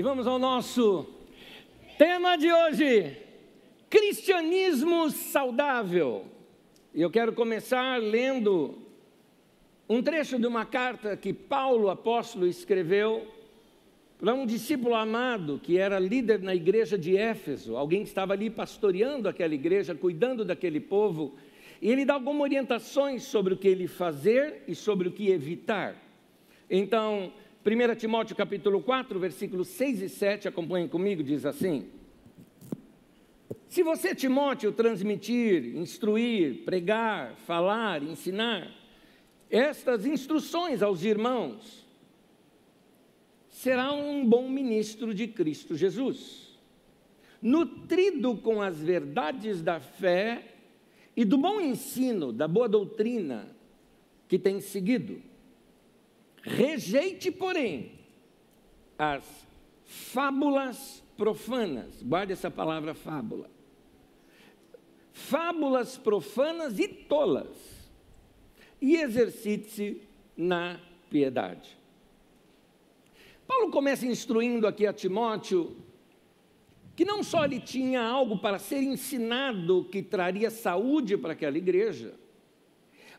E vamos ao nosso tema de hoje: cristianismo saudável. E eu quero começar lendo um trecho de uma carta que Paulo, apóstolo, escreveu para um discípulo amado que era líder na igreja de Éfeso, alguém que estava ali pastoreando aquela igreja, cuidando daquele povo, e ele dá algumas orientações sobre o que ele fazer e sobre o que evitar. Então, 1 Timóteo capítulo 4, versículos 6 e 7, acompanhem comigo, diz assim: Se você, Timóteo, transmitir, instruir, pregar, falar, ensinar estas instruções aos irmãos, será um bom ministro de Cristo Jesus, nutrido com as verdades da fé e do bom ensino, da boa doutrina que tem seguido Rejeite, porém, as fábulas profanas. Guarde essa palavra fábula. Fábulas profanas e tolas. E exercite-se na piedade. Paulo começa instruindo aqui a Timóteo que não só ele tinha algo para ser ensinado que traria saúde para aquela igreja,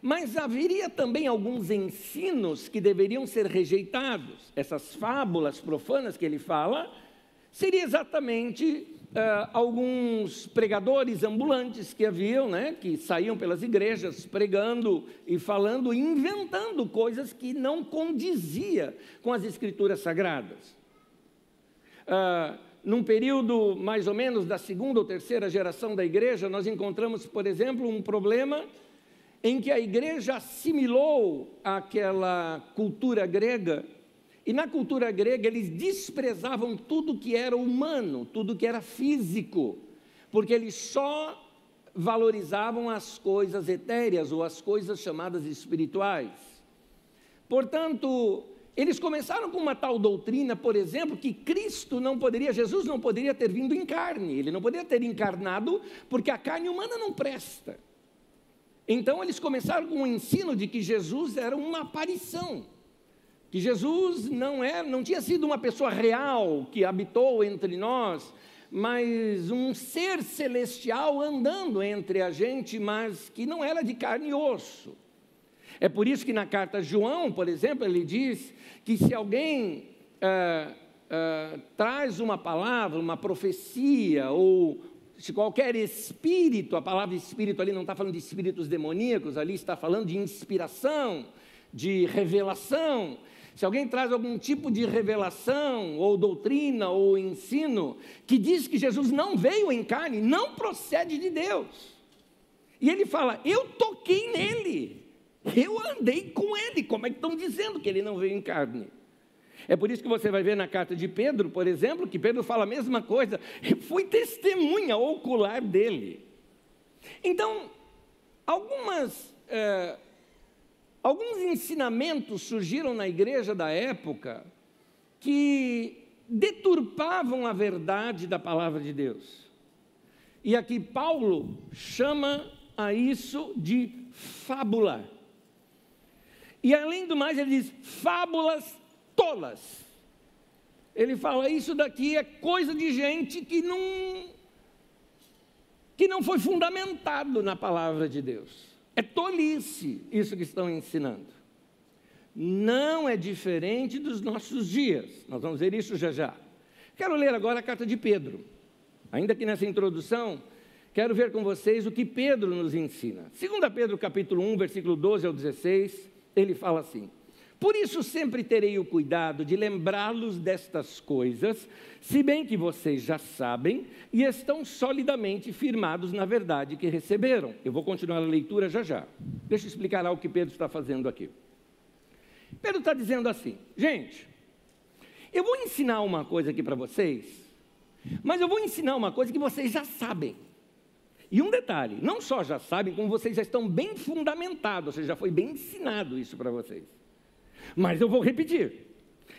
mas haveria também alguns ensinos que deveriam ser rejeitados. Essas fábulas profanas que ele fala, seria exatamente uh, alguns pregadores ambulantes que haviam, né, que saíam pelas igrejas pregando e falando, inventando coisas que não condizia com as escrituras sagradas. Uh, num período mais ou menos da segunda ou terceira geração da igreja, nós encontramos, por exemplo, um problema em que a igreja assimilou aquela cultura grega, e na cultura grega eles desprezavam tudo que era humano, tudo que era físico, porque eles só valorizavam as coisas etéreas ou as coisas chamadas espirituais. Portanto, eles começaram com uma tal doutrina, por exemplo, que Cristo não poderia, Jesus não poderia ter vindo em carne, ele não poderia ter encarnado, porque a carne humana não presta. Então eles começaram com o ensino de que Jesus era uma aparição, que Jesus não era, não tinha sido uma pessoa real que habitou entre nós, mas um ser celestial andando entre a gente, mas que não era de carne e osso. É por isso que na carta a João, por exemplo, ele diz que se alguém ah, ah, traz uma palavra, uma profecia ou se qualquer espírito, a palavra espírito ali não está falando de espíritos demoníacos, ali está falando de inspiração, de revelação. Se alguém traz algum tipo de revelação, ou doutrina, ou ensino, que diz que Jesus não veio em carne, não procede de Deus. E ele fala: Eu toquei nele, eu andei com ele. Como é que estão dizendo que ele não veio em carne? É por isso que você vai ver na carta de Pedro, por exemplo, que Pedro fala a mesma coisa. Fui testemunha ocular dele. Então, algumas, é, alguns ensinamentos surgiram na igreja da época que deturpavam a verdade da palavra de Deus. E aqui Paulo chama a isso de fábula. E além do mais, ele diz fábulas tolas. Ele fala: Isso daqui é coisa de gente que não, que não foi fundamentado na palavra de Deus. É tolice isso que estão ensinando. Não é diferente dos nossos dias. Nós vamos ver isso já já. Quero ler agora a carta de Pedro. Ainda que nessa introdução, quero ver com vocês o que Pedro nos ensina. 2 Pedro capítulo 1, versículo 12 ao 16, ele fala assim: por isso sempre terei o cuidado de lembrá-los destas coisas, se bem que vocês já sabem e estão solidamente firmados na verdade que receberam. Eu vou continuar a leitura já já. Deixa eu explicar o que Pedro está fazendo aqui. Pedro está dizendo assim: gente, eu vou ensinar uma coisa aqui para vocês, mas eu vou ensinar uma coisa que vocês já sabem. E um detalhe: não só já sabem, como vocês já estão bem fundamentados, ou seja, já foi bem ensinado isso para vocês mas eu vou repetir.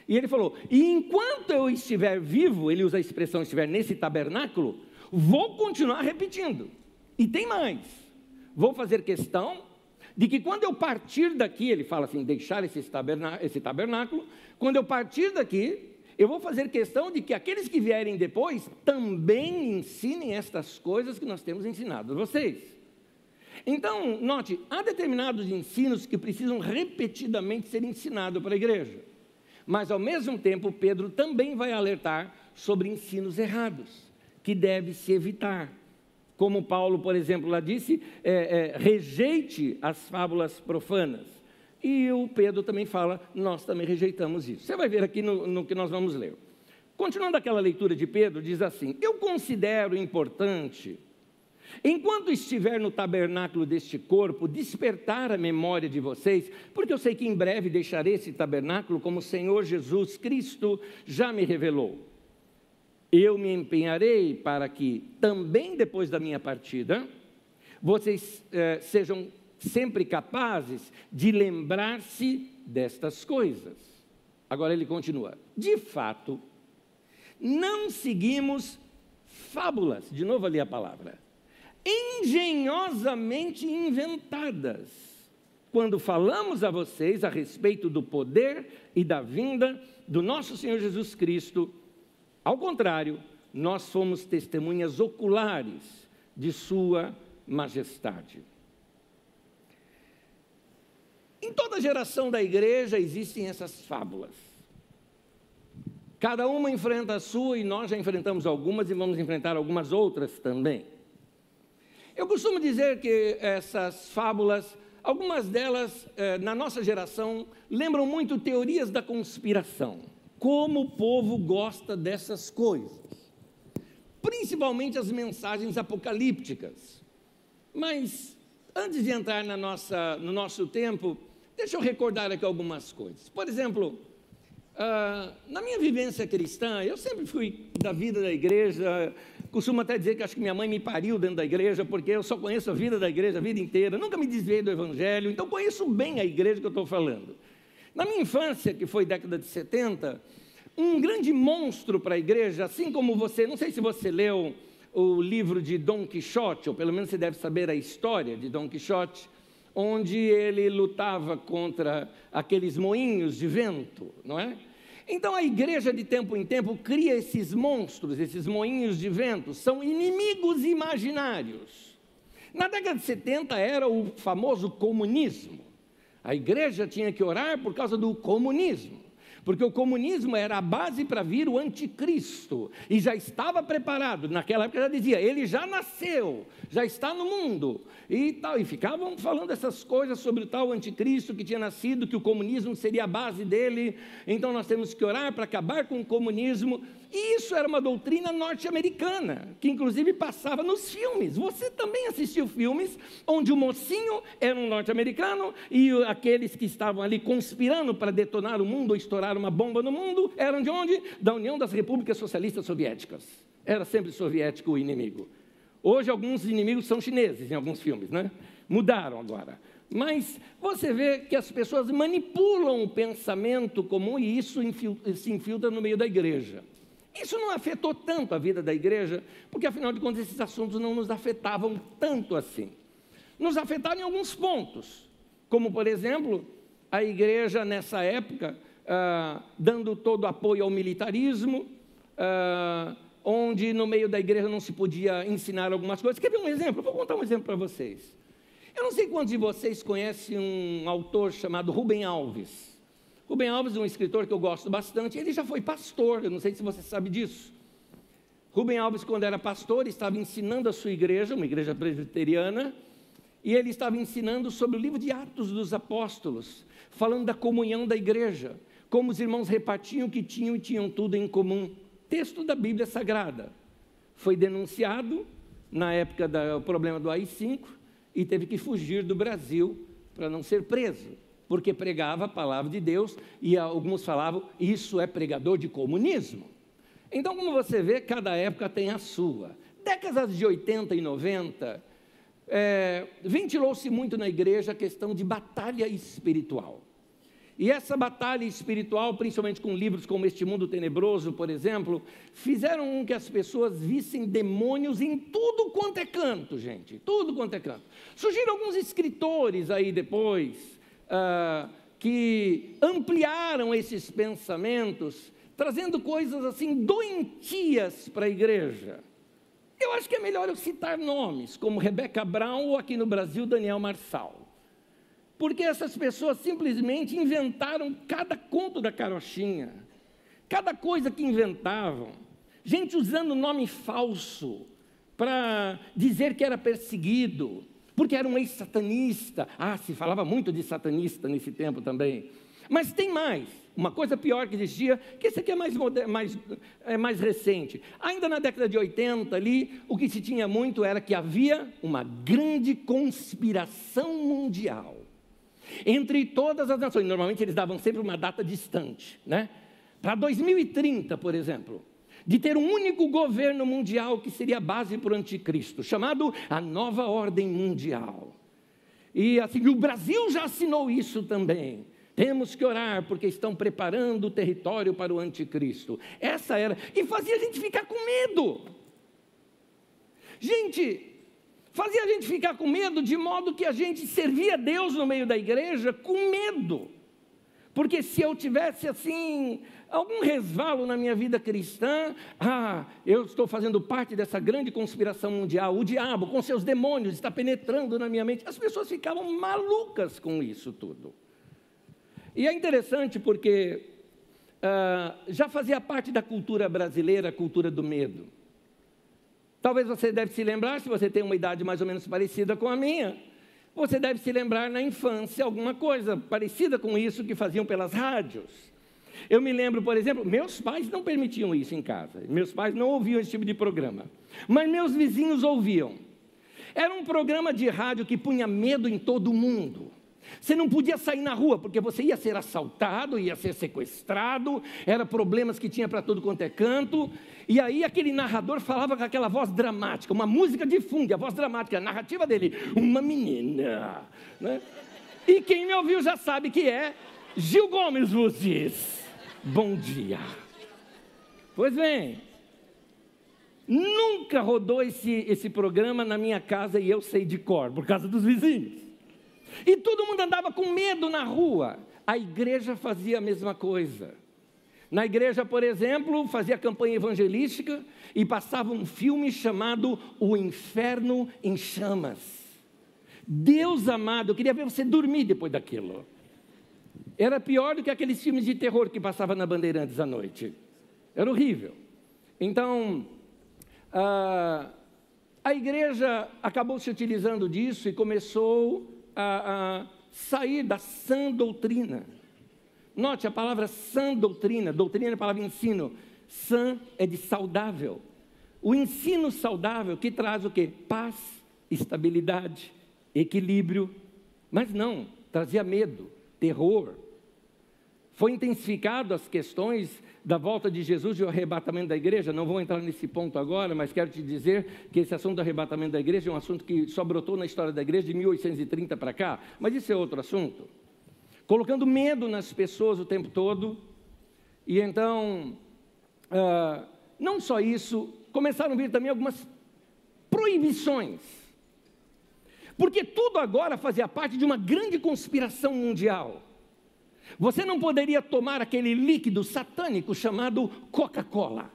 E ele falou: e enquanto eu estiver vivo, ele usa a expressão estiver nesse tabernáculo, vou continuar repetindo. E tem mais: vou fazer questão de que quando eu partir daqui, ele fala assim, deixar esse tabernáculo, esse tabernáculo quando eu partir daqui, eu vou fazer questão de que aqueles que vierem depois também ensinem estas coisas que nós temos ensinado a vocês. Então, note, há determinados ensinos que precisam repetidamente ser ensinados para a igreja. Mas, ao mesmo tempo, Pedro também vai alertar sobre ensinos errados, que deve se evitar. Como Paulo, por exemplo, lá disse, é, é, rejeite as fábulas profanas. E o Pedro também fala, nós também rejeitamos isso. Você vai ver aqui no, no que nós vamos ler. Continuando aquela leitura de Pedro, diz assim: Eu considero importante, enquanto estiver no tabernáculo deste corpo, despertar a memória de vocês, porque eu sei que em breve deixarei esse tabernáculo, como o Senhor Jesus Cristo já me revelou. Eu me empenharei para que, também depois da minha partida, vocês eh, sejam sempre capazes de lembrar-se destas coisas. Agora ele continua: de fato, não seguimos fábulas, de novo ali a palavra, engenhosamente inventadas, quando falamos a vocês a respeito do poder e da vinda do nosso Senhor Jesus Cristo. Ao contrário, nós somos testemunhas oculares de Sua majestade. Em toda geração da igreja existem essas fábulas. Cada uma enfrenta a sua e nós já enfrentamos algumas e vamos enfrentar algumas outras também. Eu costumo dizer que essas fábulas, algumas delas, eh, na nossa geração, lembram muito teorias da conspiração. Como o povo gosta dessas coisas. Principalmente as mensagens apocalípticas. Mas, antes de entrar na nossa, no nosso tempo, Deixa eu recordar aqui algumas coisas. Por exemplo, uh, na minha vivência cristã, eu sempre fui da vida da igreja. Costumo até dizer que acho que minha mãe me pariu dentro da igreja, porque eu só conheço a vida da igreja a vida inteira. Nunca me desviei do evangelho, então conheço bem a igreja que eu estou falando. Na minha infância, que foi década de 70, um grande monstro para a igreja, assim como você, não sei se você leu o livro de Dom Quixote, ou pelo menos você deve saber a história de Dom Quixote onde ele lutava contra aqueles moinhos de vento, não é? Então a igreja de tempo em tempo cria esses monstros, esses moinhos de vento, são inimigos imaginários. Na década de 70 era o famoso comunismo. A igreja tinha que orar por causa do comunismo porque o comunismo era a base para vir o anticristo, e já estava preparado, naquela época já dizia, ele já nasceu, já está no mundo, e tal, e ficavam falando essas coisas sobre o tal anticristo que tinha nascido, que o comunismo seria a base dele, então nós temos que orar para acabar com o comunismo, isso era uma doutrina norte-americana, que inclusive passava nos filmes. Você também assistiu filmes onde o mocinho era um norte-americano e aqueles que estavam ali conspirando para detonar o mundo ou estourar uma bomba no mundo eram de onde? Da União das Repúblicas Socialistas Soviéticas. Era sempre soviético o inimigo. Hoje alguns inimigos são chineses em alguns filmes, né? Mudaram agora. Mas você vê que as pessoas manipulam o pensamento comum e isso se infiltra no meio da igreja. Isso não afetou tanto a vida da igreja, porque afinal de contas esses assuntos não nos afetavam tanto assim. Nos afetaram em alguns pontos, como por exemplo, a igreja nessa época, ah, dando todo apoio ao militarismo, ah, onde no meio da igreja não se podia ensinar algumas coisas. Quer ver um exemplo? Vou contar um exemplo para vocês. Eu não sei quantos de vocês conhecem um autor chamado Rubem Alves. Rubem Alves, um escritor que eu gosto bastante, ele já foi pastor, eu não sei se você sabe disso. Rubem Alves, quando era pastor, estava ensinando a sua igreja, uma igreja presbiteriana, e ele estava ensinando sobre o livro de Atos dos Apóstolos, falando da comunhão da igreja, como os irmãos repartiam o que tinham e tinham tudo em comum. Texto da Bíblia Sagrada. Foi denunciado na época do problema do AI-5 e teve que fugir do Brasil para não ser preso porque pregava a palavra de Deus e alguns falavam, isso é pregador de comunismo. Então, como você vê, cada época tem a sua. Décadas de 80 e 90, é, ventilou-se muito na igreja a questão de batalha espiritual. E essa batalha espiritual, principalmente com livros como Este Mundo Tenebroso, por exemplo, fizeram com que as pessoas vissem demônios em tudo quanto é canto, gente, tudo quanto é canto. Surgiram alguns escritores aí depois, ah, que ampliaram esses pensamentos, trazendo coisas assim doentias para a igreja. Eu acho que é melhor eu citar nomes, como Rebecca Brown ou aqui no Brasil Daniel Marçal. Porque essas pessoas simplesmente inventaram cada conto da carochinha, cada coisa que inventavam. Gente usando nome falso para dizer que era perseguido, porque era um ex-satanista. Ah, se falava muito de satanista nesse tempo também. Mas tem mais, uma coisa pior que existia, que esse aqui é mais, mais, é mais recente. Ainda na década de 80 ali, o que se tinha muito era que havia uma grande conspiração mundial entre todas as nações. Normalmente eles davam sempre uma data distante, né? Para 2030, por exemplo, de ter um único governo mundial que seria a base para o anticristo, chamado a nova ordem mundial. E assim, o Brasil já assinou isso também. Temos que orar porque estão preparando o território para o anticristo. Essa era, e fazia a gente ficar com medo. Gente, fazia a gente ficar com medo de modo que a gente servia Deus no meio da igreja com medo. Porque se eu tivesse assim, algum resvalo na minha vida cristã, ah, eu estou fazendo parte dessa grande conspiração mundial, o diabo com seus demônios está penetrando na minha mente. As pessoas ficavam malucas com isso tudo. E é interessante porque ah, já fazia parte da cultura brasileira a cultura do medo. Talvez você deve se lembrar, se você tem uma idade mais ou menos parecida com a minha, você deve se lembrar na infância alguma coisa parecida com isso que faziam pelas rádios. Eu me lembro, por exemplo, meus pais não permitiam isso em casa. Meus pais não ouviam esse tipo de programa. Mas meus vizinhos ouviam. Era um programa de rádio que punha medo em todo mundo. Você não podia sair na rua, porque você ia ser assaltado, ia ser sequestrado, eram problemas que tinha para todo quanto é canto. E aí aquele narrador falava com aquela voz dramática, uma música de fundo, a voz dramática, a narrativa dele, uma menina. Né? E quem me ouviu já sabe que é Gil Gomes diz, bom dia. Pois bem, nunca rodou esse, esse programa na minha casa e eu sei de cor, por causa dos vizinhos. E todo mundo andava com medo na rua. A igreja fazia a mesma coisa. Na igreja, por exemplo, fazia campanha evangelística e passava um filme chamado O Inferno em Chamas. Deus amado, eu queria ver você dormir depois daquilo. Era pior do que aqueles filmes de terror que passava na Bandeirantes à noite. Era horrível. Então, a, a igreja acabou se utilizando disso e começou a, a sair da sã doutrina. Note a palavra sã doutrina, doutrina é a palavra ensino. Sã é de saudável. O ensino saudável que traz o que? Paz, estabilidade, equilíbrio. Mas não, trazia medo, terror. Foi intensificado as questões da volta de Jesus e o arrebatamento da igreja. Não vou entrar nesse ponto agora, mas quero te dizer que esse assunto do arrebatamento da igreja é um assunto que só brotou na história da igreja de 1830 para cá. Mas isso é outro assunto. Colocando medo nas pessoas o tempo todo. E então, uh, não só isso, começaram a vir também algumas proibições. Porque tudo agora fazia parte de uma grande conspiração mundial. Você não poderia tomar aquele líquido satânico chamado Coca-Cola,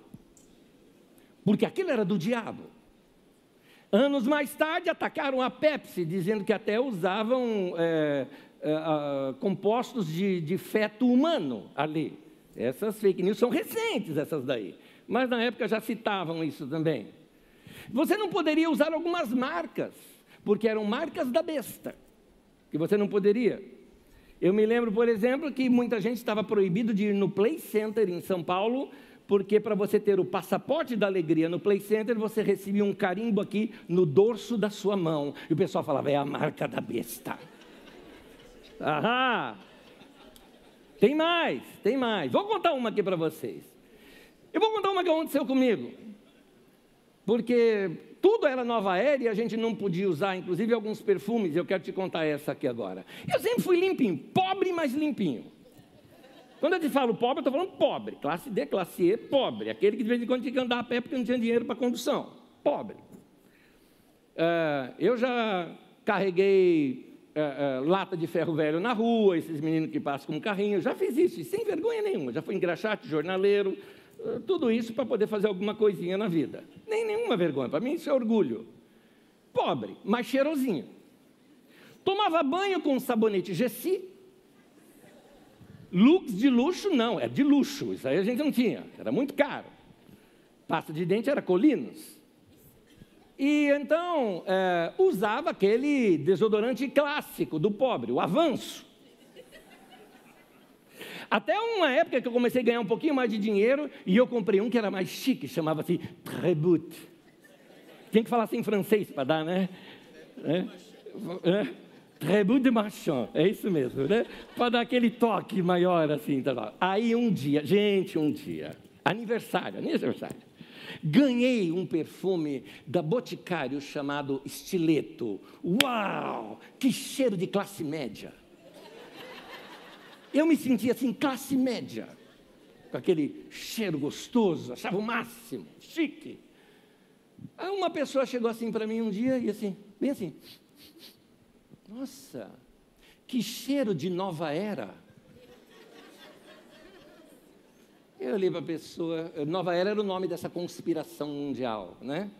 porque aquilo era do diabo. Anos mais tarde atacaram a Pepsi, dizendo que até usavam é, é, compostos de, de feto humano ali. Essas fake news são recentes, essas daí. Mas na época já citavam isso também. Você não poderia usar algumas marcas, porque eram marcas da besta, que você não poderia. Eu me lembro, por exemplo, que muita gente estava proibido de ir no Play Center em São Paulo, porque para você ter o passaporte da alegria no Play Center, você recebia um carimbo aqui no dorso da sua mão. E o pessoal falava, é a marca da besta. Aham! Tem mais, tem mais. Vou contar uma aqui para vocês. Eu vou contar uma que aconteceu comigo. Porque tudo era nova era e a gente não podia usar, inclusive alguns perfumes. Eu quero te contar essa aqui agora. Eu sempre fui limpinho, pobre, mas limpinho. Quando eu te falo pobre, eu estou falando pobre. Classe D, classe E, pobre. Aquele que de vez em quando tinha que andar a pé porque não tinha dinheiro para condução. Pobre. Uh, eu já carreguei é, é, lata de ferro velho na rua, esses meninos que passam com carrinho. Já fiz isso, sem vergonha nenhuma. Já fui engraxate, jornaleiro, tudo isso para poder fazer alguma coisinha na vida. Nem nenhuma vergonha. Para mim isso é orgulho. Pobre, mas cheirosinho. Tomava banho com sabonete Gessi. Lux de luxo, não, é de luxo. Isso aí a gente não tinha, era muito caro. Pasta de dente era Colinos. E então é, usava aquele desodorante clássico do pobre, o avanço. Até uma época que eu comecei a ganhar um pouquinho mais de dinheiro e eu comprei um que era mais chique, chamava-se Trebut. Tem que falar assim em francês para dar, né? É, é, de Marchand, é isso mesmo, né? Para dar aquele toque maior assim. Tá Aí um dia, gente, um dia, aniversário, aniversário. Ganhei um perfume da Boticário chamado Estileto. Uau! Que cheiro de classe média. Eu me sentia assim, classe média. Com aquele cheiro gostoso, achava o máximo, chique. Aí uma pessoa chegou assim para mim um dia e assim, bem assim. Nossa, que cheiro de nova era. Eu olhei para a pessoa, Nova Era era o nome dessa conspiração mundial, né?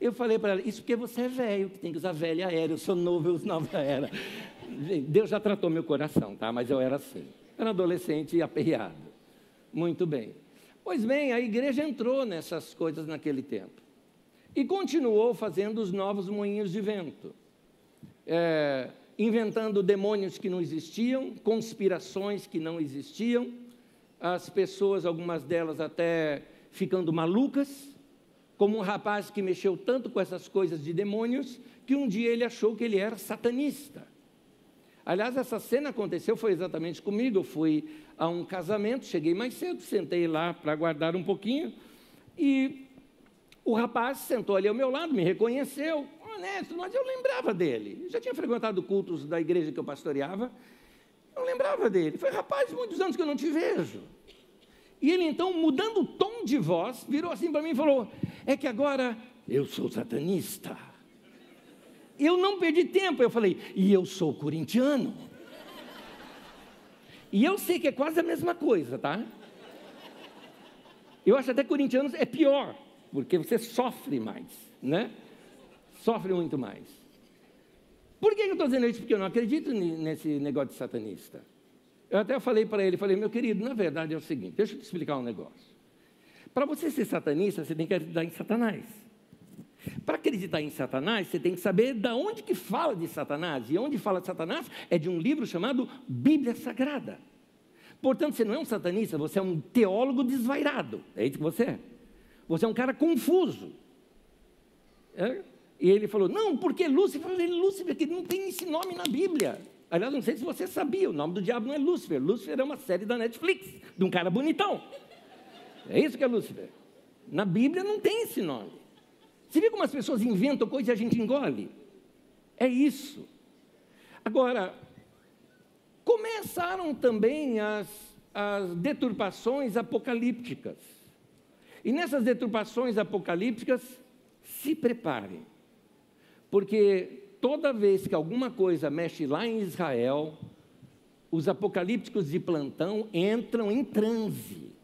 Eu falei para ela, isso porque você é velho, que tem que usar velha era, eu sou novo, eu uso nova era. Deus já tratou meu coração, tá? Mas eu era assim. Era adolescente e aperreado. Muito bem. Pois bem, a igreja entrou nessas coisas naquele tempo. E continuou fazendo os novos moinhos de vento. É, inventando demônios que não existiam, conspirações que não existiam as pessoas, algumas delas até ficando malucas, como um rapaz que mexeu tanto com essas coisas de demônios, que um dia ele achou que ele era satanista. Aliás, essa cena aconteceu, foi exatamente comigo. Eu fui a um casamento, cheguei mais cedo, sentei lá para aguardar um pouquinho, e o rapaz sentou ali ao meu lado, me reconheceu, honesto, mas eu lembrava dele. Eu já tinha frequentado cultos da igreja que eu pastoreava, não lembrava dele. Foi, rapaz, muitos anos que eu não te vejo. E ele então, mudando o tom de voz, virou assim para mim e falou: É que agora eu sou satanista. Eu não perdi tempo. Eu falei: E eu sou corintiano. E eu sei que é quase a mesma coisa, tá? Eu acho até corintianos é pior, porque você sofre mais, né? Sofre muito mais. Por que eu estou dizendo isso? Porque eu não acredito nesse negócio de satanista. Eu até falei para ele, falei, meu querido, na verdade é o seguinte, deixa eu te explicar um negócio. Para você ser satanista, você tem que acreditar em Satanás. Para acreditar em Satanás, você tem que saber de onde que fala de Satanás. E onde fala de Satanás é de um livro chamado Bíblia Sagrada. Portanto, você não é um satanista, você é um teólogo desvairado. É isso que você é. Você é um cara confuso. É? E ele falou: Não, porque Lúcifer? Eu falei: Lúcifer, que não tem esse nome na Bíblia. Aliás, não sei se você sabia, o nome do diabo não é Lúcifer. Lúcifer é uma série da Netflix, de um cara bonitão. É isso que é Lúcifer. Na Bíblia não tem esse nome. Você vê como as pessoas inventam coisas e a gente engole? É isso. Agora, começaram também as, as deturpações apocalípticas. E nessas deturpações apocalípticas, se preparem porque toda vez que alguma coisa mexe lá em Israel, os apocalípticos de plantão entram em transe.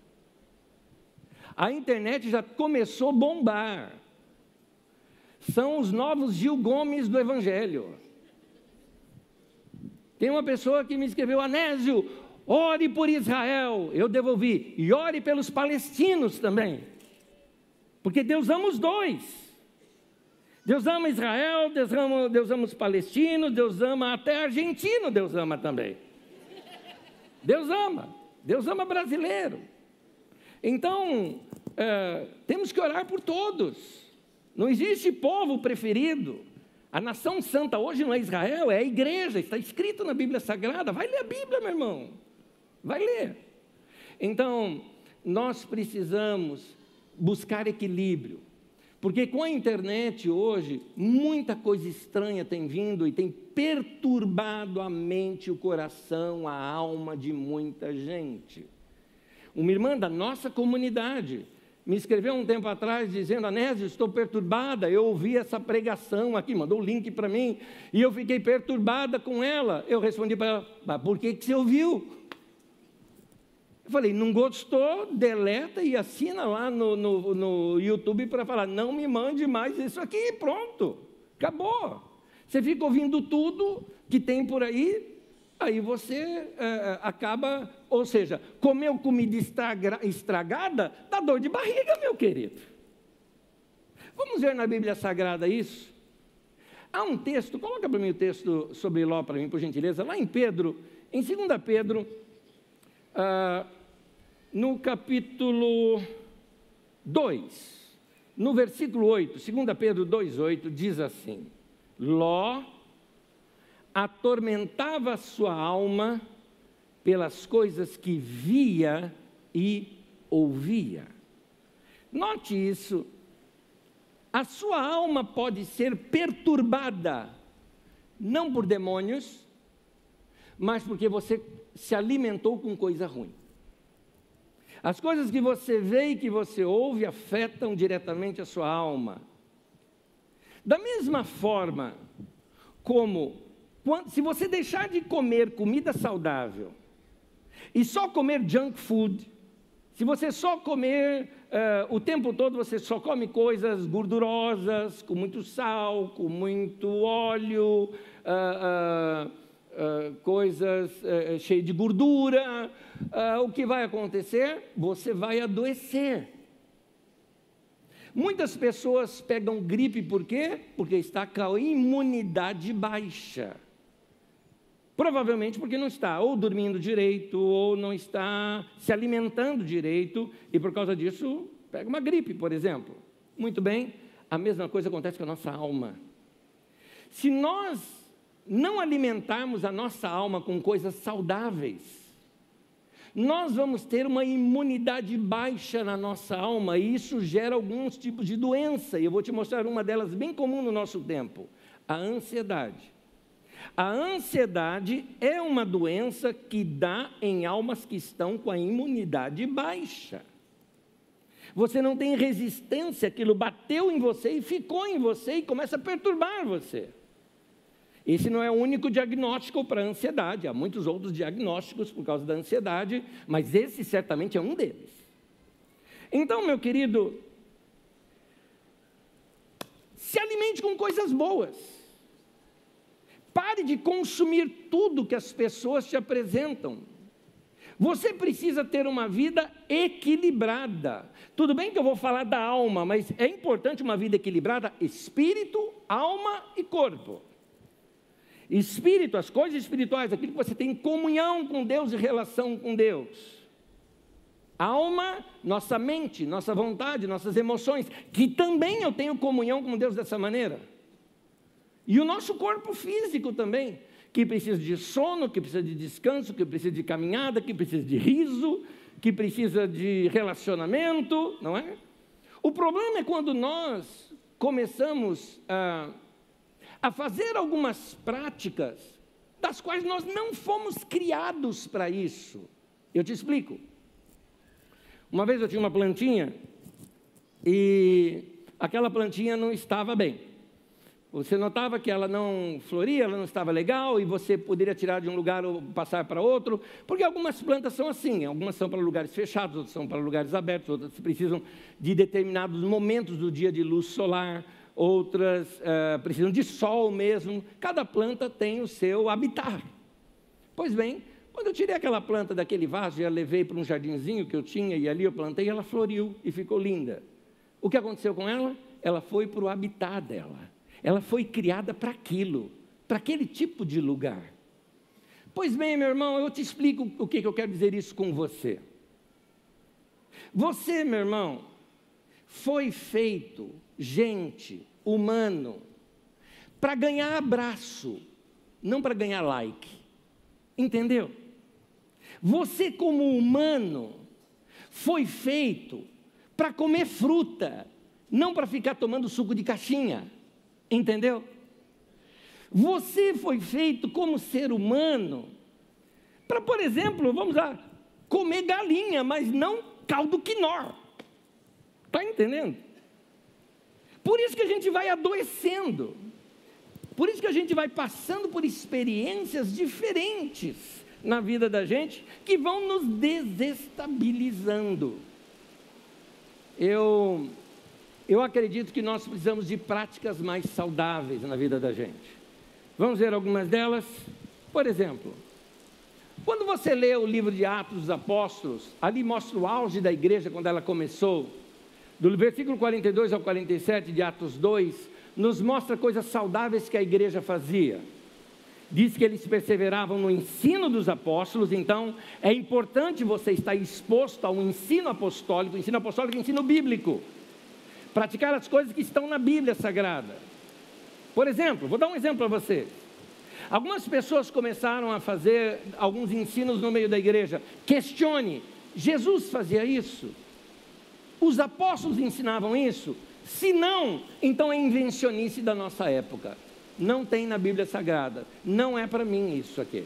A internet já começou a bombar. São os novos Gil Gomes do Evangelho. Tem uma pessoa que me escreveu, Anésio, ore por Israel. Eu devolvi, e ore pelos palestinos também. Porque Deus ama os dois. Deus ama Israel, Deus ama, Deus ama os palestinos, Deus ama até argentino, Deus ama também. Deus ama, Deus ama brasileiro. Então, é, temos que orar por todos. Não existe povo preferido. A nação santa hoje não é Israel, é a igreja, está escrito na Bíblia Sagrada. Vai ler a Bíblia, meu irmão. Vai ler. Então, nós precisamos buscar equilíbrio. Porque com a internet hoje, muita coisa estranha tem vindo e tem perturbado a mente, o coração, a alma de muita gente. Uma irmã da nossa comunidade me escreveu um tempo atrás dizendo: Anésio, estou perturbada. Eu ouvi essa pregação aqui, mandou o link para mim, e eu fiquei perturbada com ela. Eu respondi para ela: por que, que você ouviu? Eu falei: não gostou, deleta e assina lá no, no, no YouTube para falar: não me mande mais isso aqui, pronto, acabou. Você fica ouvindo tudo que tem por aí, aí você é, acaba, ou seja, comeu comida estragada, dá dor de barriga, meu querido. Vamos ver na Bíblia Sagrada isso? Há um texto, coloca para mim o texto sobre Ló para mim, por gentileza, lá em Pedro, em 2 Pedro, ah, no capítulo 2, no versículo 8, 2 Pedro 2,8, diz assim: Ló atormentava sua alma pelas coisas que via e ouvia. Note isso. A sua alma pode ser perturbada, não por demônios, mas porque você se alimentou com coisa ruim. As coisas que você vê e que você ouve afetam diretamente a sua alma. Da mesma forma como se você deixar de comer comida saudável e só comer junk food, se você só comer uh, o tempo todo, você só come coisas gordurosas, com muito sal, com muito óleo, uh, uh, coisas cheias de gordura, o que vai acontecer? Você vai adoecer. Muitas pessoas pegam gripe por quê? Porque está com a imunidade baixa. Provavelmente porque não está ou dormindo direito, ou não está se alimentando direito, e por causa disso pega uma gripe, por exemplo. Muito bem, a mesma coisa acontece com a nossa alma. Se nós não alimentarmos a nossa alma com coisas saudáveis, nós vamos ter uma imunidade baixa na nossa alma, e isso gera alguns tipos de doença, e eu vou te mostrar uma delas bem comum no nosso tempo: a ansiedade. A ansiedade é uma doença que dá em almas que estão com a imunidade baixa. Você não tem resistência, aquilo bateu em você e ficou em você e começa a perturbar você. Esse não é o único diagnóstico para a ansiedade, há muitos outros diagnósticos por causa da ansiedade, mas esse certamente é um deles. Então, meu querido, se alimente com coisas boas. Pare de consumir tudo que as pessoas te apresentam. Você precisa ter uma vida equilibrada. Tudo bem que eu vou falar da alma, mas é importante uma vida equilibrada: espírito, alma e corpo. Espírito, as coisas espirituais, aquilo que você tem comunhão com Deus e relação com Deus. Alma, nossa mente, nossa vontade, nossas emoções, que também eu tenho comunhão com Deus dessa maneira. E o nosso corpo físico também, que precisa de sono, que precisa de descanso, que precisa de caminhada, que precisa de riso, que precisa de relacionamento, não é? O problema é quando nós começamos a, a fazer algumas práticas das quais nós não fomos criados para isso. Eu te explico. Uma vez eu tinha uma plantinha e aquela plantinha não estava bem. Você notava que ela não floria, ela não estava legal e você poderia tirar de um lugar ou passar para outro, porque algumas plantas são assim, algumas são para lugares fechados, outras são para lugares abertos, outras precisam de determinados momentos do dia de luz solar, outras uh, precisam de sol mesmo. Cada planta tem o seu habitat. Pois bem, quando eu tirei aquela planta daquele vaso e a levei para um jardinzinho que eu tinha e ali eu plantei, ela floriu e ficou linda. O que aconteceu com ela? Ela foi para o habitat dela. Ela foi criada para aquilo, para aquele tipo de lugar. Pois bem, meu irmão, eu te explico o que, que eu quero dizer isso com você. Você, meu irmão, foi feito gente, humano, para ganhar abraço, não para ganhar like. Entendeu? Você, como humano, foi feito para comer fruta, não para ficar tomando suco de caixinha. Entendeu? Você foi feito como ser humano para, por exemplo, vamos lá, comer galinha, mas não caldo quinor. Está entendendo? Por isso que a gente vai adoecendo. Por isso que a gente vai passando por experiências diferentes na vida da gente que vão nos desestabilizando. Eu, eu acredito que nós precisamos de práticas mais saudáveis na vida da gente. Vamos ver algumas delas? Por exemplo, quando você lê o livro de Atos dos Apóstolos, ali mostra o auge da igreja quando ela começou. Do versículo 42 ao 47 de Atos 2, nos mostra coisas saudáveis que a igreja fazia. Diz que eles perseveravam no ensino dos apóstolos, então é importante você estar exposto ao ensino apostólico, ensino apostólico, ensino bíblico. Praticar as coisas que estão na Bíblia Sagrada. Por exemplo, vou dar um exemplo para você. Algumas pessoas começaram a fazer alguns ensinos no meio da igreja. Questione: Jesus fazia isso? Os apóstolos ensinavam isso? Se não, então é invencionice da nossa época. Não tem na Bíblia Sagrada. Não é para mim isso aqui.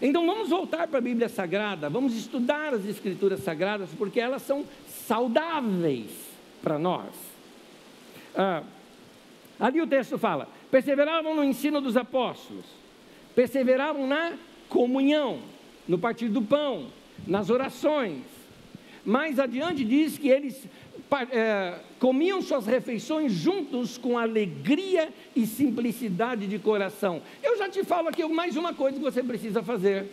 Então vamos voltar para a Bíblia Sagrada, vamos estudar as Escrituras Sagradas, porque elas são saudáveis para nós. Ah, ali o texto fala: perseveravam no ensino dos apóstolos perseveravam na comunhão, no partir do pão, nas orações. Mais adiante diz que eles é, comiam suas refeições juntos com alegria e simplicidade de coração. Eu já te falo aqui mais uma coisa que você precisa fazer.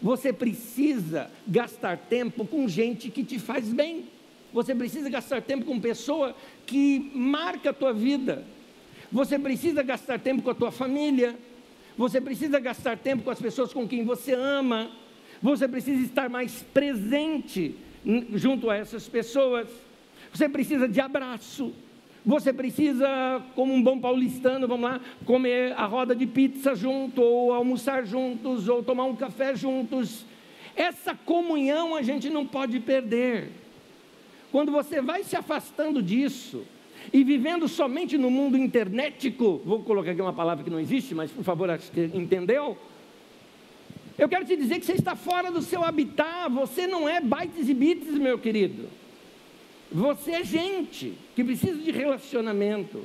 Você precisa gastar tempo com gente que te faz bem. Você precisa gastar tempo com pessoa que marca a tua vida. Você precisa gastar tempo com a tua família. Você precisa gastar tempo com as pessoas com quem você ama. Você precisa estar mais presente junto a essas pessoas. Você precisa de abraço. Você precisa, como um bom paulistano, vamos lá, comer a roda de pizza junto, ou almoçar juntos, ou tomar um café juntos. Essa comunhão a gente não pode perder. Quando você vai se afastando disso, e vivendo somente no mundo internetico, vou colocar aqui uma palavra que não existe, mas por favor, acho que entendeu? Eu quero te dizer que você está fora do seu habitat, você não é bytes e bits, meu querido. Você é gente que precisa de relacionamento.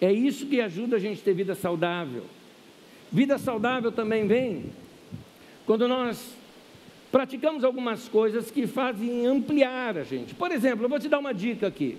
É isso que ajuda a gente a ter vida saudável. Vida saudável também vem quando nós praticamos algumas coisas que fazem ampliar a gente. Por exemplo, eu vou te dar uma dica aqui.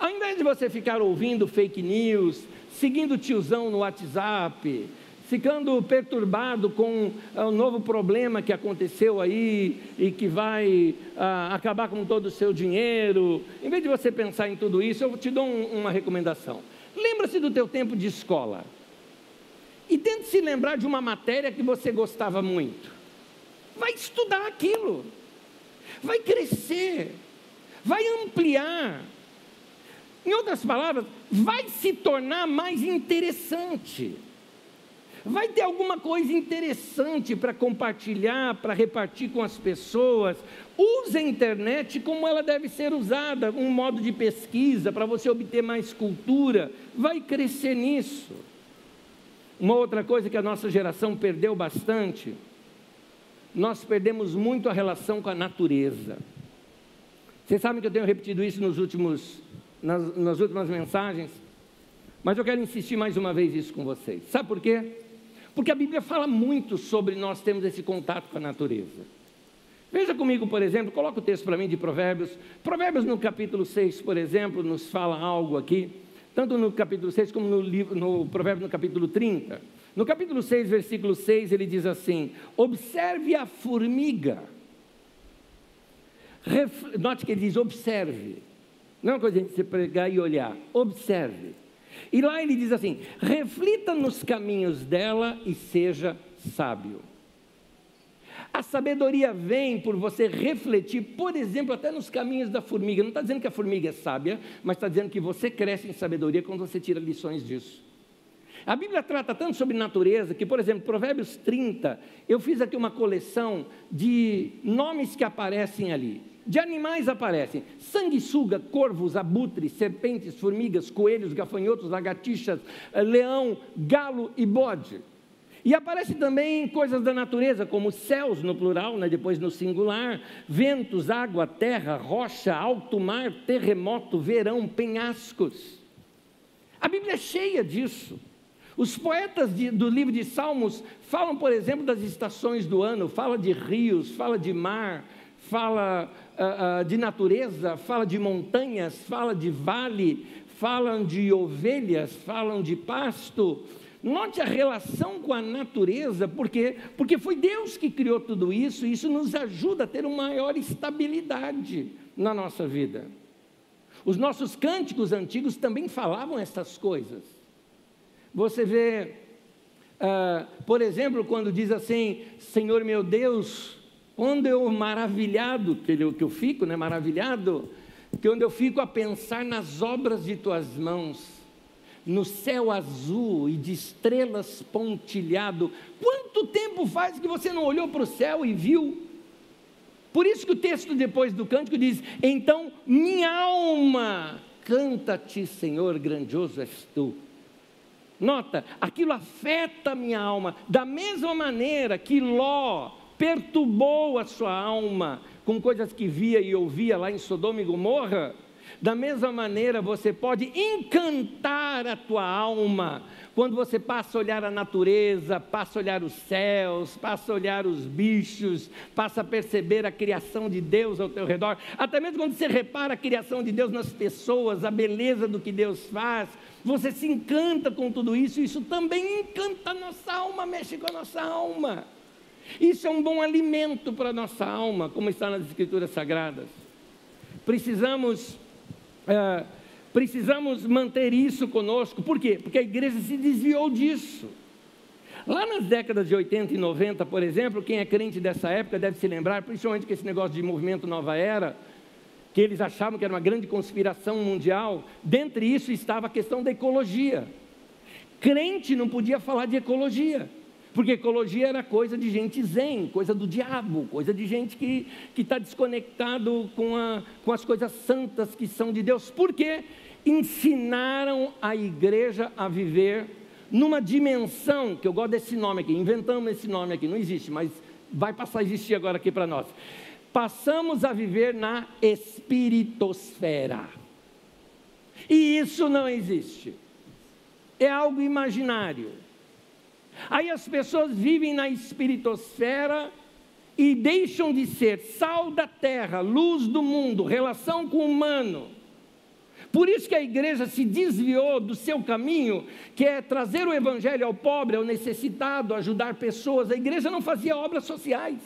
Ao invés de você ficar ouvindo fake news, seguindo o tiozão no WhatsApp, ficando perturbado com o uh, novo problema que aconteceu aí e que vai uh, acabar com todo o seu dinheiro, em vez de você pensar em tudo isso, eu te dou um, uma recomendação. Lembra-se do teu tempo de escola. E tente se lembrar de uma matéria que você gostava muito. Vai estudar aquilo. Vai crescer. Vai ampliar em outras palavras, vai se tornar mais interessante. Vai ter alguma coisa interessante para compartilhar, para repartir com as pessoas. Use a internet como ela deve ser usada, um modo de pesquisa para você obter mais cultura. Vai crescer nisso. Uma outra coisa que a nossa geração perdeu bastante, nós perdemos muito a relação com a natureza. Vocês sabem que eu tenho repetido isso nos últimos nas, nas últimas mensagens, mas eu quero insistir mais uma vez isso com vocês. Sabe por quê? Porque a Bíblia fala muito sobre nós termos esse contato com a natureza. Veja comigo, por exemplo, coloca o texto para mim de Provérbios. Provérbios no capítulo 6, por exemplo, nos fala algo aqui, tanto no capítulo 6 como no, livro, no Provérbio no capítulo 30. No capítulo 6, versículo 6, ele diz assim: Observe a formiga. Ref... Note que ele diz: observe. Não é uma coisa de você pregar e olhar. Observe. E lá ele diz assim: reflita nos caminhos dela e seja sábio. A sabedoria vem por você refletir, por exemplo, até nos caminhos da formiga. Não está dizendo que a formiga é sábia, mas está dizendo que você cresce em sabedoria quando você tira lições disso. A Bíblia trata tanto sobre natureza que, por exemplo, Provérbios 30, eu fiz aqui uma coleção de nomes que aparecem ali. De animais aparecem sanguessuga, corvos, abutres, serpentes, formigas, coelhos, gafanhotos, lagartixas, eh, leão, galo e bode. E aparece também coisas da natureza, como céus no plural, né, depois no singular, ventos, água, terra, rocha, alto mar, terremoto, verão, penhascos. A Bíblia é cheia disso. Os poetas de, do livro de Salmos falam, por exemplo, das estações do ano, fala de rios, fala de mar, fala uh, uh, de natureza, fala de montanhas, fala de vale, falam de ovelhas, falam de pasto. Note a relação com a natureza, porque porque foi Deus que criou tudo isso, e isso nos ajuda a ter uma maior estabilidade na nossa vida. Os nossos cânticos antigos também falavam essas coisas. Você vê, uh, por exemplo, quando diz assim: Senhor meu Deus, quando eu maravilhado, que eu, que eu fico, né, maravilhado, que quando eu fico a pensar nas obras de tuas mãos, no céu azul e de estrelas pontilhado. Quanto tempo faz que você não olhou para o céu e viu? Por isso que o texto depois do cântico diz: Então minha alma canta-te, Senhor, grandioso és tu. Nota, aquilo afeta a minha alma, da mesma maneira que Ló perturbou a sua alma com coisas que via e ouvia lá em Sodoma e Gomorra da mesma maneira, você pode encantar a tua alma quando você passa a olhar a natureza, passa a olhar os céus, passa a olhar os bichos, passa a perceber a criação de Deus ao teu redor, até mesmo quando você repara a criação de Deus nas pessoas, a beleza do que Deus faz, você se encanta com tudo isso, isso também encanta a nossa alma, mexe com a nossa alma. Isso é um bom alimento para a nossa alma, como está nas Escrituras Sagradas. Precisamos é, precisamos manter isso conosco, por quê? Porque a igreja se desviou disso. Lá nas décadas de 80 e 90, por exemplo, quem é crente dessa época deve se lembrar, principalmente que esse negócio de movimento Nova Era, que eles achavam que era uma grande conspiração mundial, dentre isso estava a questão da ecologia. Crente não podia falar de ecologia. Porque ecologia era coisa de gente zen, coisa do diabo, coisa de gente que está desconectado com, a, com as coisas santas que são de Deus. Porque ensinaram a igreja a viver numa dimensão, que eu gosto desse nome aqui, inventamos esse nome aqui, não existe, mas vai passar a existir agora aqui para nós. Passamos a viver na espiritosfera. E isso não existe. É algo imaginário. Aí as pessoas vivem na espiritosfera e deixam de ser sal da terra, luz do mundo, relação com o humano. Por isso que a igreja se desviou do seu caminho, que é trazer o evangelho ao pobre, ao necessitado, ajudar pessoas. A igreja não fazia obras sociais.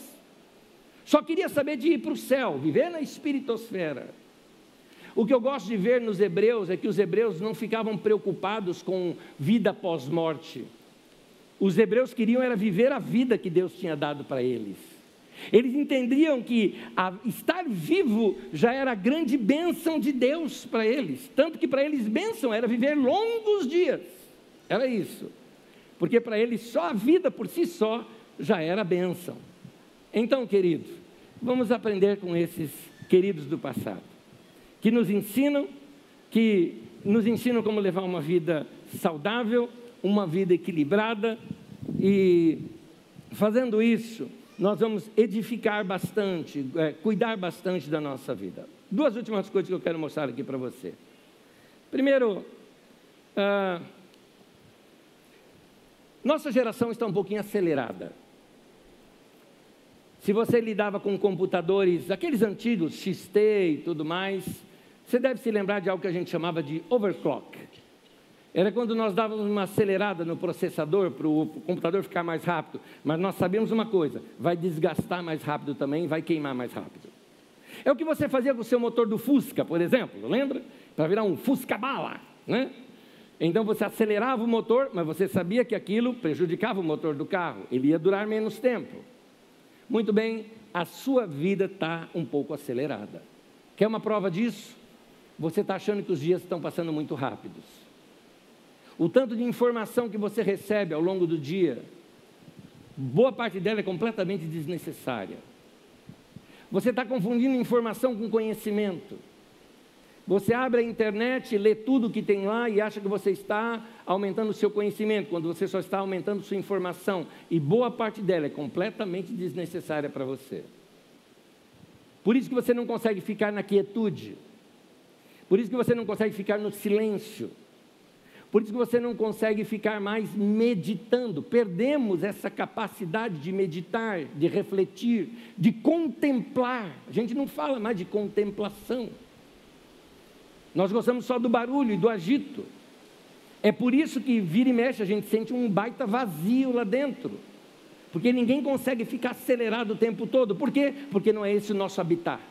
Só queria saber de ir para o céu, viver na espiritosfera. O que eu gosto de ver nos hebreus é que os hebreus não ficavam preocupados com vida pós-morte os hebreus queriam era viver a vida que Deus tinha dado para eles. Eles entendiam que a, estar vivo já era grande bênção de Deus para eles. Tanto que para eles bênção era viver longos dias. Era isso. Porque para eles só a vida por si só já era bênção. Então, querido, vamos aprender com esses queridos do passado, que nos ensinam, que nos ensinam como levar uma vida saudável, uma vida equilibrada e fazendo isso, nós vamos edificar bastante, é, cuidar bastante da nossa vida. Duas últimas coisas que eu quero mostrar aqui para você. Primeiro, ah, nossa geração está um pouquinho acelerada. Se você lidava com computadores, aqueles antigos, XT e tudo mais, você deve se lembrar de algo que a gente chamava de overclock. Era quando nós dávamos uma acelerada no processador para o computador ficar mais rápido. Mas nós sabemos uma coisa: vai desgastar mais rápido também, vai queimar mais rápido. É o que você fazia com o seu motor do Fusca, por exemplo, lembra? Para virar um Fusca bala, né? Então você acelerava o motor, mas você sabia que aquilo prejudicava o motor do carro, ele ia durar menos tempo. Muito bem, a sua vida está um pouco acelerada. Quer uma prova disso? Você está achando que os dias estão passando muito rápidos o tanto de informação que você recebe ao longo do dia, boa parte dela é completamente desnecessária. Você está confundindo informação com conhecimento. Você abre a internet, lê tudo que tem lá e acha que você está aumentando o seu conhecimento, quando você só está aumentando sua informação. E boa parte dela é completamente desnecessária para você. Por isso que você não consegue ficar na quietude. Por isso que você não consegue ficar no silêncio. Por isso que você não consegue ficar mais meditando. Perdemos essa capacidade de meditar, de refletir, de contemplar. A gente não fala mais de contemplação. Nós gostamos só do barulho e do agito. É por isso que vira e mexe a gente sente um baita vazio lá dentro. Porque ninguém consegue ficar acelerado o tempo todo. Por quê? Porque não é esse o nosso habitat.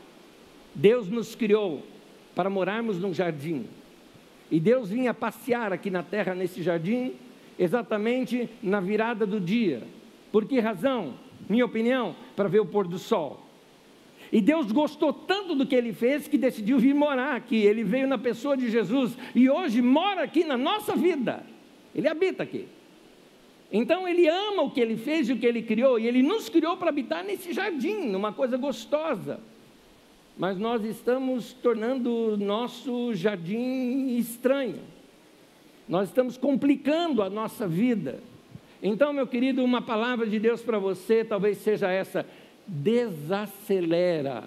Deus nos criou para morarmos num jardim. E Deus vinha passear aqui na terra, nesse jardim, exatamente na virada do dia. Por que razão? Minha opinião, para ver o pôr do sol. E Deus gostou tanto do que ele fez que decidiu vir morar aqui. Ele veio na pessoa de Jesus e hoje mora aqui na nossa vida. Ele habita aqui. Então ele ama o que ele fez e o que ele criou, e ele nos criou para habitar nesse jardim, numa coisa gostosa. Mas nós estamos tornando o nosso jardim estranho. Nós estamos complicando a nossa vida. Então, meu querido, uma palavra de Deus para você talvez seja essa: desacelera.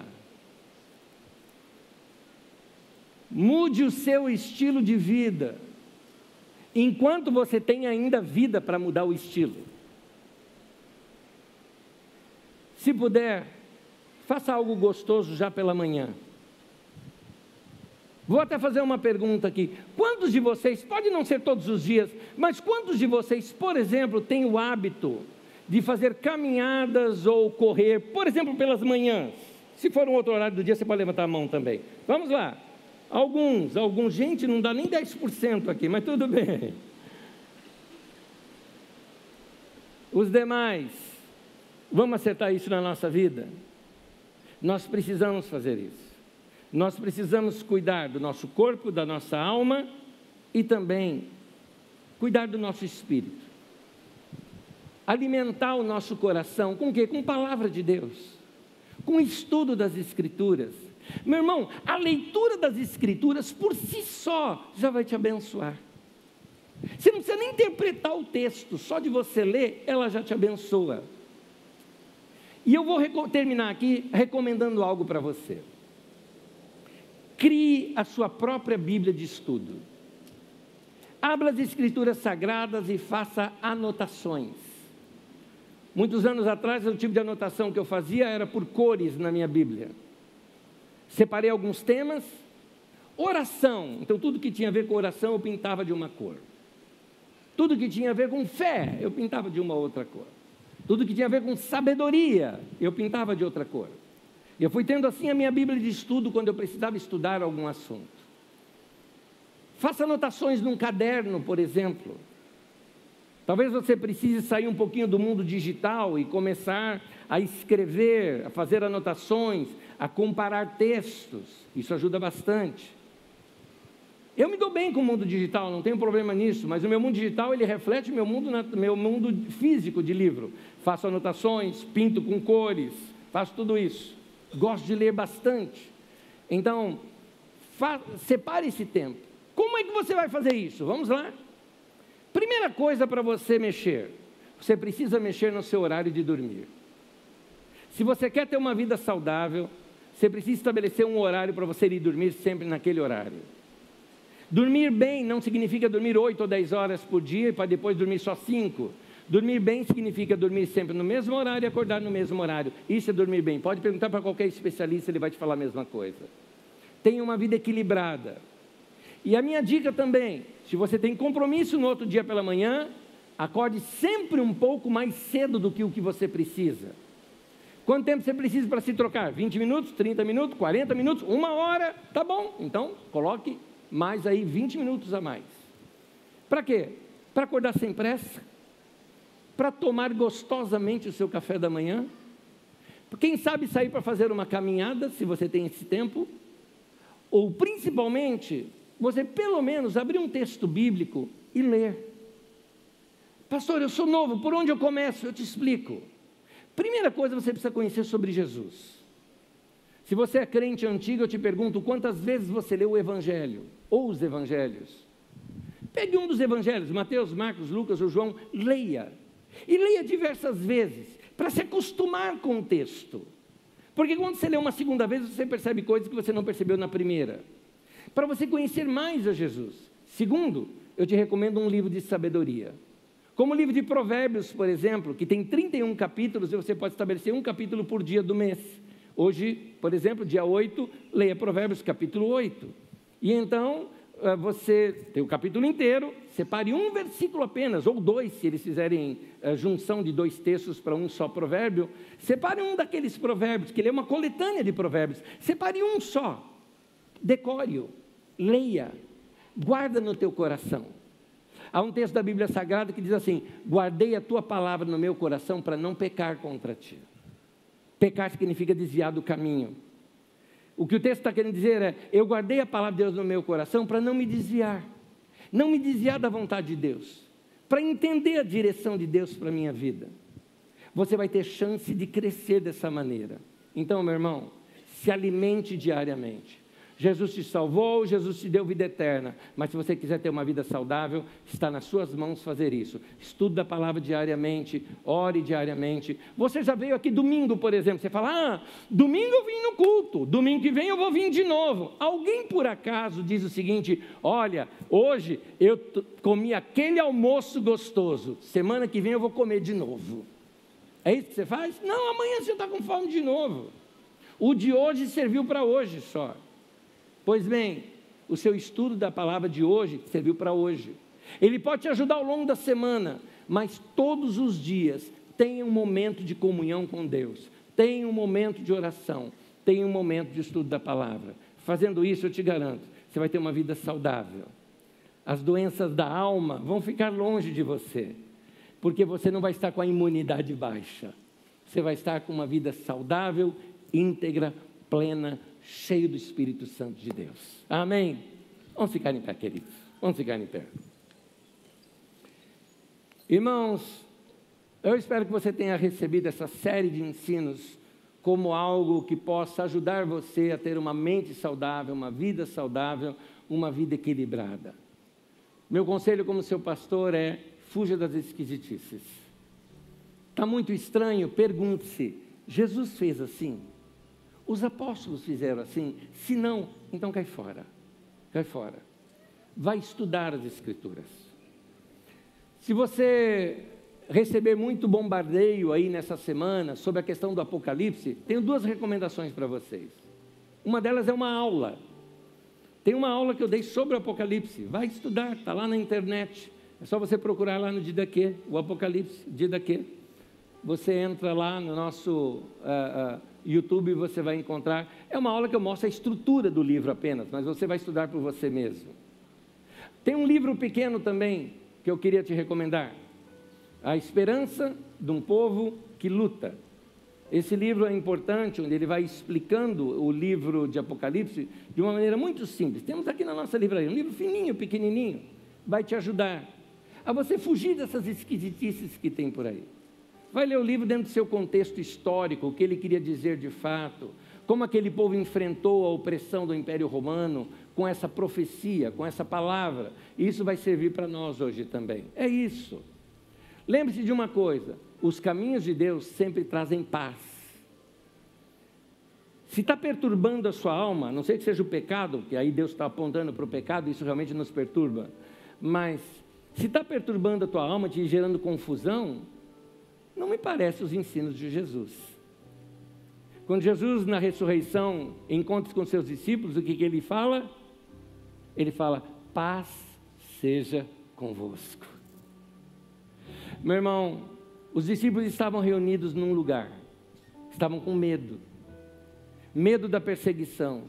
Mude o seu estilo de vida enquanto você tem ainda vida para mudar o estilo. Se puder, faça algo gostoso já pela manhã. Vou até fazer uma pergunta aqui. Quantos de vocês, pode não ser todos os dias, mas quantos de vocês, por exemplo, têm o hábito de fazer caminhadas ou correr, por exemplo, pelas manhãs? Se for um outro horário do dia, você pode levantar a mão também. Vamos lá. Alguns, alguns, gente, não dá nem 10% aqui, mas tudo bem. Os demais, vamos acertar isso na nossa vida? Nós precisamos fazer isso. Nós precisamos cuidar do nosso corpo, da nossa alma e também cuidar do nosso espírito. Alimentar o nosso coração com o quê? Com a palavra de Deus, com o estudo das Escrituras meu irmão, a leitura das Escrituras por si só já vai te abençoar. Você não precisa nem interpretar o texto, só de você ler, ela já te abençoa. E eu vou terminar aqui recomendando algo para você. Crie a sua própria Bíblia de estudo. Abra as Escrituras Sagradas e faça anotações. Muitos anos atrás, o tipo de anotação que eu fazia era por cores na minha Bíblia. Separei alguns temas. Oração. Então, tudo que tinha a ver com oração, eu pintava de uma cor. Tudo que tinha a ver com fé, eu pintava de uma outra cor. Tudo que tinha a ver com sabedoria, eu pintava de outra cor. Eu fui tendo assim a minha Bíblia de estudo quando eu precisava estudar algum assunto. Faça anotações num caderno, por exemplo. Talvez você precise sair um pouquinho do mundo digital e começar a escrever, a fazer anotações, a comparar textos. Isso ajuda bastante. Eu me dou bem com o mundo digital, não tenho problema nisso, mas o meu mundo digital ele reflete meu mundo, meu mundo físico de livro. Faço anotações, pinto com cores, faço tudo isso. Gosto de ler bastante. Então, separe esse tempo. Como é que você vai fazer isso? Vamos lá. Primeira coisa para você mexer, você precisa mexer no seu horário de dormir. Se você quer ter uma vida saudável, você precisa estabelecer um horário para você ir dormir sempre naquele horário. Dormir bem não significa dormir 8 ou 10 horas por dia para depois dormir só 5. Dormir bem significa dormir sempre no mesmo horário e acordar no mesmo horário. Isso é dormir bem. Pode perguntar para qualquer especialista, ele vai te falar a mesma coisa. Tenha uma vida equilibrada. E a minha dica também, se você tem compromisso no outro dia pela manhã, acorde sempre um pouco mais cedo do que o que você precisa. Quanto tempo você precisa para se trocar? 20 minutos, 30 minutos, 40 minutos, uma hora? Tá bom. Então, coloque mais aí 20 minutos a mais. Para quê? Para acordar sem pressa? Para tomar gostosamente o seu café da manhã? Quem sabe sair para fazer uma caminhada, se você tem esse tempo? Ou principalmente, você pelo menos abrir um texto bíblico e ler. Pastor, eu sou novo, por onde eu começo? Eu te explico. Primeira coisa, você precisa conhecer sobre Jesus. Se você é crente antigo, eu te pergunto quantas vezes você leu o Evangelho ou os Evangelhos. Pegue um dos Evangelhos, Mateus, Marcos, Lucas ou João, leia. E leia diversas vezes, para se acostumar com o texto. Porque quando você lê uma segunda vez, você percebe coisas que você não percebeu na primeira. Para você conhecer mais a Jesus. Segundo, eu te recomendo um livro de sabedoria. Como o livro de Provérbios, por exemplo, que tem 31 capítulos e você pode estabelecer um capítulo por dia do mês. Hoje, por exemplo, dia 8, leia Provérbios capítulo 8. E então eh, você tem o capítulo inteiro, separe um versículo apenas, ou dois, se eles fizerem eh, junção de dois textos para um só provérbio. Separe um daqueles provérbios, que ele é uma coletânea de provérbios. Separe um só, decore-o, leia, guarda no teu coração. Há um texto da Bíblia Sagrada que diz assim: Guardei a tua palavra no meu coração para não pecar contra ti. Pecar significa desviar do caminho. O que o texto está querendo dizer é: Eu guardei a palavra de Deus no meu coração para não me desviar, não me desviar da vontade de Deus, para entender a direção de Deus para a minha vida. Você vai ter chance de crescer dessa maneira. Então, meu irmão, se alimente diariamente. Jesus te salvou, Jesus te deu vida eterna. Mas se você quiser ter uma vida saudável, está nas suas mãos fazer isso. Estude a palavra diariamente, ore diariamente. Você já veio aqui domingo, por exemplo. Você fala: Ah, domingo eu vim no culto, domingo que vem eu vou vir de novo. Alguém por acaso diz o seguinte: Olha, hoje eu comi aquele almoço gostoso, semana que vem eu vou comer de novo. É isso que você faz? Não, amanhã você está com fome de novo. O de hoje serviu para hoje só. Pois bem, o seu estudo da palavra de hoje serviu para hoje. Ele pode te ajudar ao longo da semana, mas todos os dias tenha um momento de comunhão com Deus, tenha um momento de oração, tenha um momento de estudo da palavra. Fazendo isso, eu te garanto, você vai ter uma vida saudável. As doenças da alma vão ficar longe de você, porque você não vai estar com a imunidade baixa. Você vai estar com uma vida saudável, íntegra, plena, cheio do Espírito Santo de Deus. Amém? Vamos ficar em pé, queridos. Vamos ficar em pé. Irmãos, eu espero que você tenha recebido essa série de ensinos como algo que possa ajudar você a ter uma mente saudável, uma vida saudável, uma vida equilibrada. Meu conselho como seu pastor é: fuja das esquisitices. Está muito estranho? Pergunte-se: Jesus fez assim? Os apóstolos fizeram assim. Se não, então cai fora. Cai fora. Vai estudar as Escrituras. Se você receber muito bombardeio aí nessa semana sobre a questão do Apocalipse, tenho duas recomendações para vocês. Uma delas é uma aula. Tem uma aula que eu dei sobre o Apocalipse. Vai estudar, está lá na internet. É só você procurar lá no Didaquê, o Apocalipse, Didaquê. Você entra lá no nosso uh, uh, YouTube você vai encontrar. É uma aula que eu mostro a estrutura do livro apenas, mas você vai estudar por você mesmo. Tem um livro pequeno também que eu queria te recomendar. A Esperança de um Povo que Luta. Esse livro é importante, onde ele vai explicando o livro de Apocalipse de uma maneira muito simples. Temos aqui na nossa livraria um livro fininho, pequenininho, vai te ajudar a você fugir dessas esquisitices que tem por aí. Vai ler o livro dentro do seu contexto histórico, o que ele queria dizer de fato, como aquele povo enfrentou a opressão do Império Romano com essa profecia, com essa palavra. Isso vai servir para nós hoje também. É isso. Lembre-se de uma coisa: os caminhos de Deus sempre trazem paz. Se está perturbando a sua alma, não sei que seja o pecado, que aí Deus está apontando para o pecado, isso realmente nos perturba, mas se está perturbando a tua alma, te gerando confusão, não me parece os ensinos de Jesus. Quando Jesus, na ressurreição, encontra com seus discípulos, o que, que ele fala? Ele fala: paz seja convosco. Meu irmão, os discípulos estavam reunidos num lugar, estavam com medo, medo da perseguição.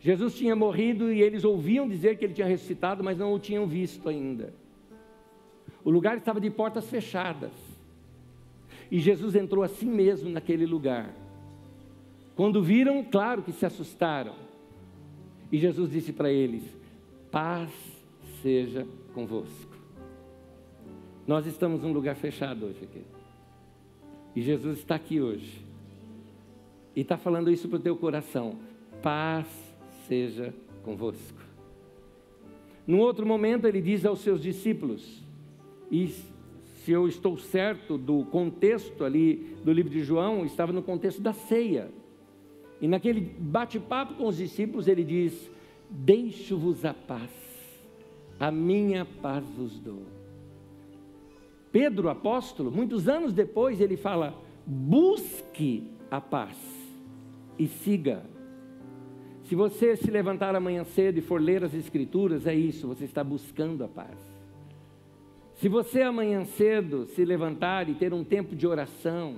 Jesus tinha morrido e eles ouviam dizer que ele tinha ressuscitado, mas não o tinham visto ainda. O lugar estava de portas fechadas. E Jesus entrou assim mesmo naquele lugar. Quando viram, claro que se assustaram. E Jesus disse para eles: Paz seja convosco. Nós estamos num lugar fechado hoje aqui. E Jesus está aqui hoje. e está falando isso para o teu coração. Paz seja convosco. Num outro momento, ele diz aos seus discípulos, se eu estou certo do contexto ali do livro de João, estava no contexto da ceia. E naquele bate-papo com os discípulos, ele diz: Deixo-vos a paz, a minha paz vos dou. Pedro, apóstolo, muitos anos depois, ele fala: Busque a paz e siga. Se você se levantar amanhã cedo e for ler as Escrituras, é isso, você está buscando a paz. Se você amanhã cedo se levantar e ter um tempo de oração,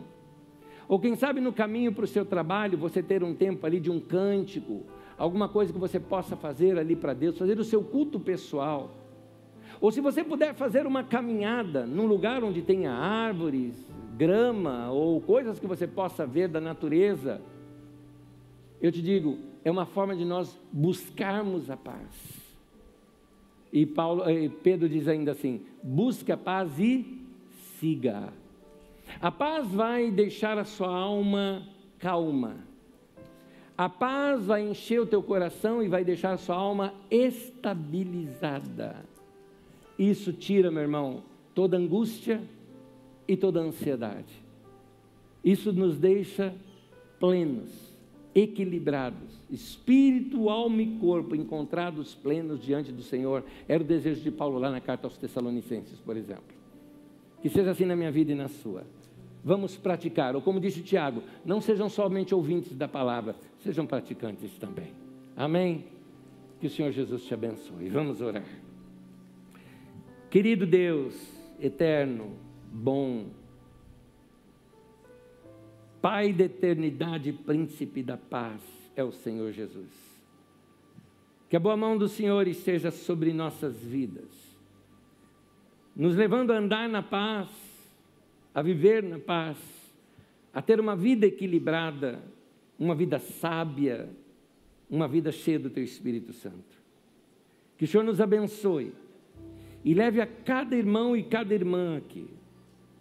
ou quem sabe no caminho para o seu trabalho você ter um tempo ali de um cântico, alguma coisa que você possa fazer ali para Deus, fazer o seu culto pessoal. Ou se você puder fazer uma caminhada num lugar onde tenha árvores, grama ou coisas que você possa ver da natureza, eu te digo, é uma forma de nós buscarmos a paz. E Paulo, Pedro diz ainda assim: busque a paz e siga. A paz vai deixar a sua alma calma. A paz vai encher o teu coração e vai deixar a sua alma estabilizada. Isso tira, meu irmão, toda angústia e toda ansiedade. Isso nos deixa plenos, equilibrados, espírito, alma e corpo encontrados plenos diante do Senhor. Era o desejo de Paulo lá na carta aos Tessalonicenses, por exemplo. Que seja assim na minha vida e na sua. Vamos praticar, ou como disse Tiago, não sejam somente ouvintes da palavra, sejam praticantes também. Amém? Que o Senhor Jesus te abençoe. Vamos orar. Querido Deus, eterno, bom, Pai da eternidade, príncipe da paz, é o Senhor Jesus. Que a boa mão do Senhor esteja sobre nossas vidas, nos levando a andar na paz, a viver na paz, a ter uma vida equilibrada, uma vida sábia, uma vida cheia do Teu Espírito Santo. Que o Senhor nos abençoe e leve a cada irmão e cada irmã aqui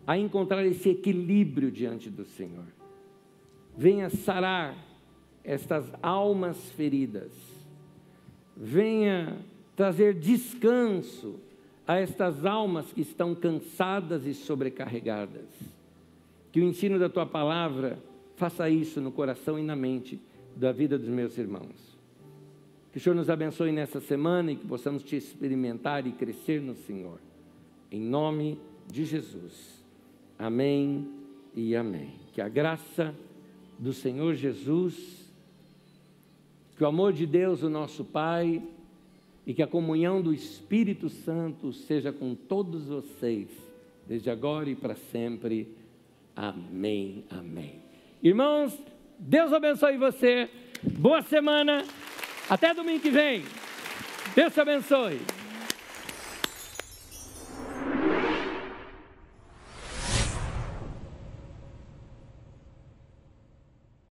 a encontrar esse equilíbrio diante do Senhor. Venha sarar estas almas feridas. Venha trazer descanso a estas almas que estão cansadas e sobrecarregadas. Que o ensino da tua palavra faça isso no coração e na mente da vida dos meus irmãos. Que o Senhor nos abençoe nessa semana e que possamos te experimentar e crescer no Senhor. Em nome de Jesus. Amém e amém. Que a graça do Senhor Jesus que o amor de Deus, o nosso Pai, e que a comunhão do Espírito Santo seja com todos vocês, desde agora e para sempre. Amém, amém. Irmãos, Deus abençoe você. Boa semana. Até domingo que vem. Deus te abençoe.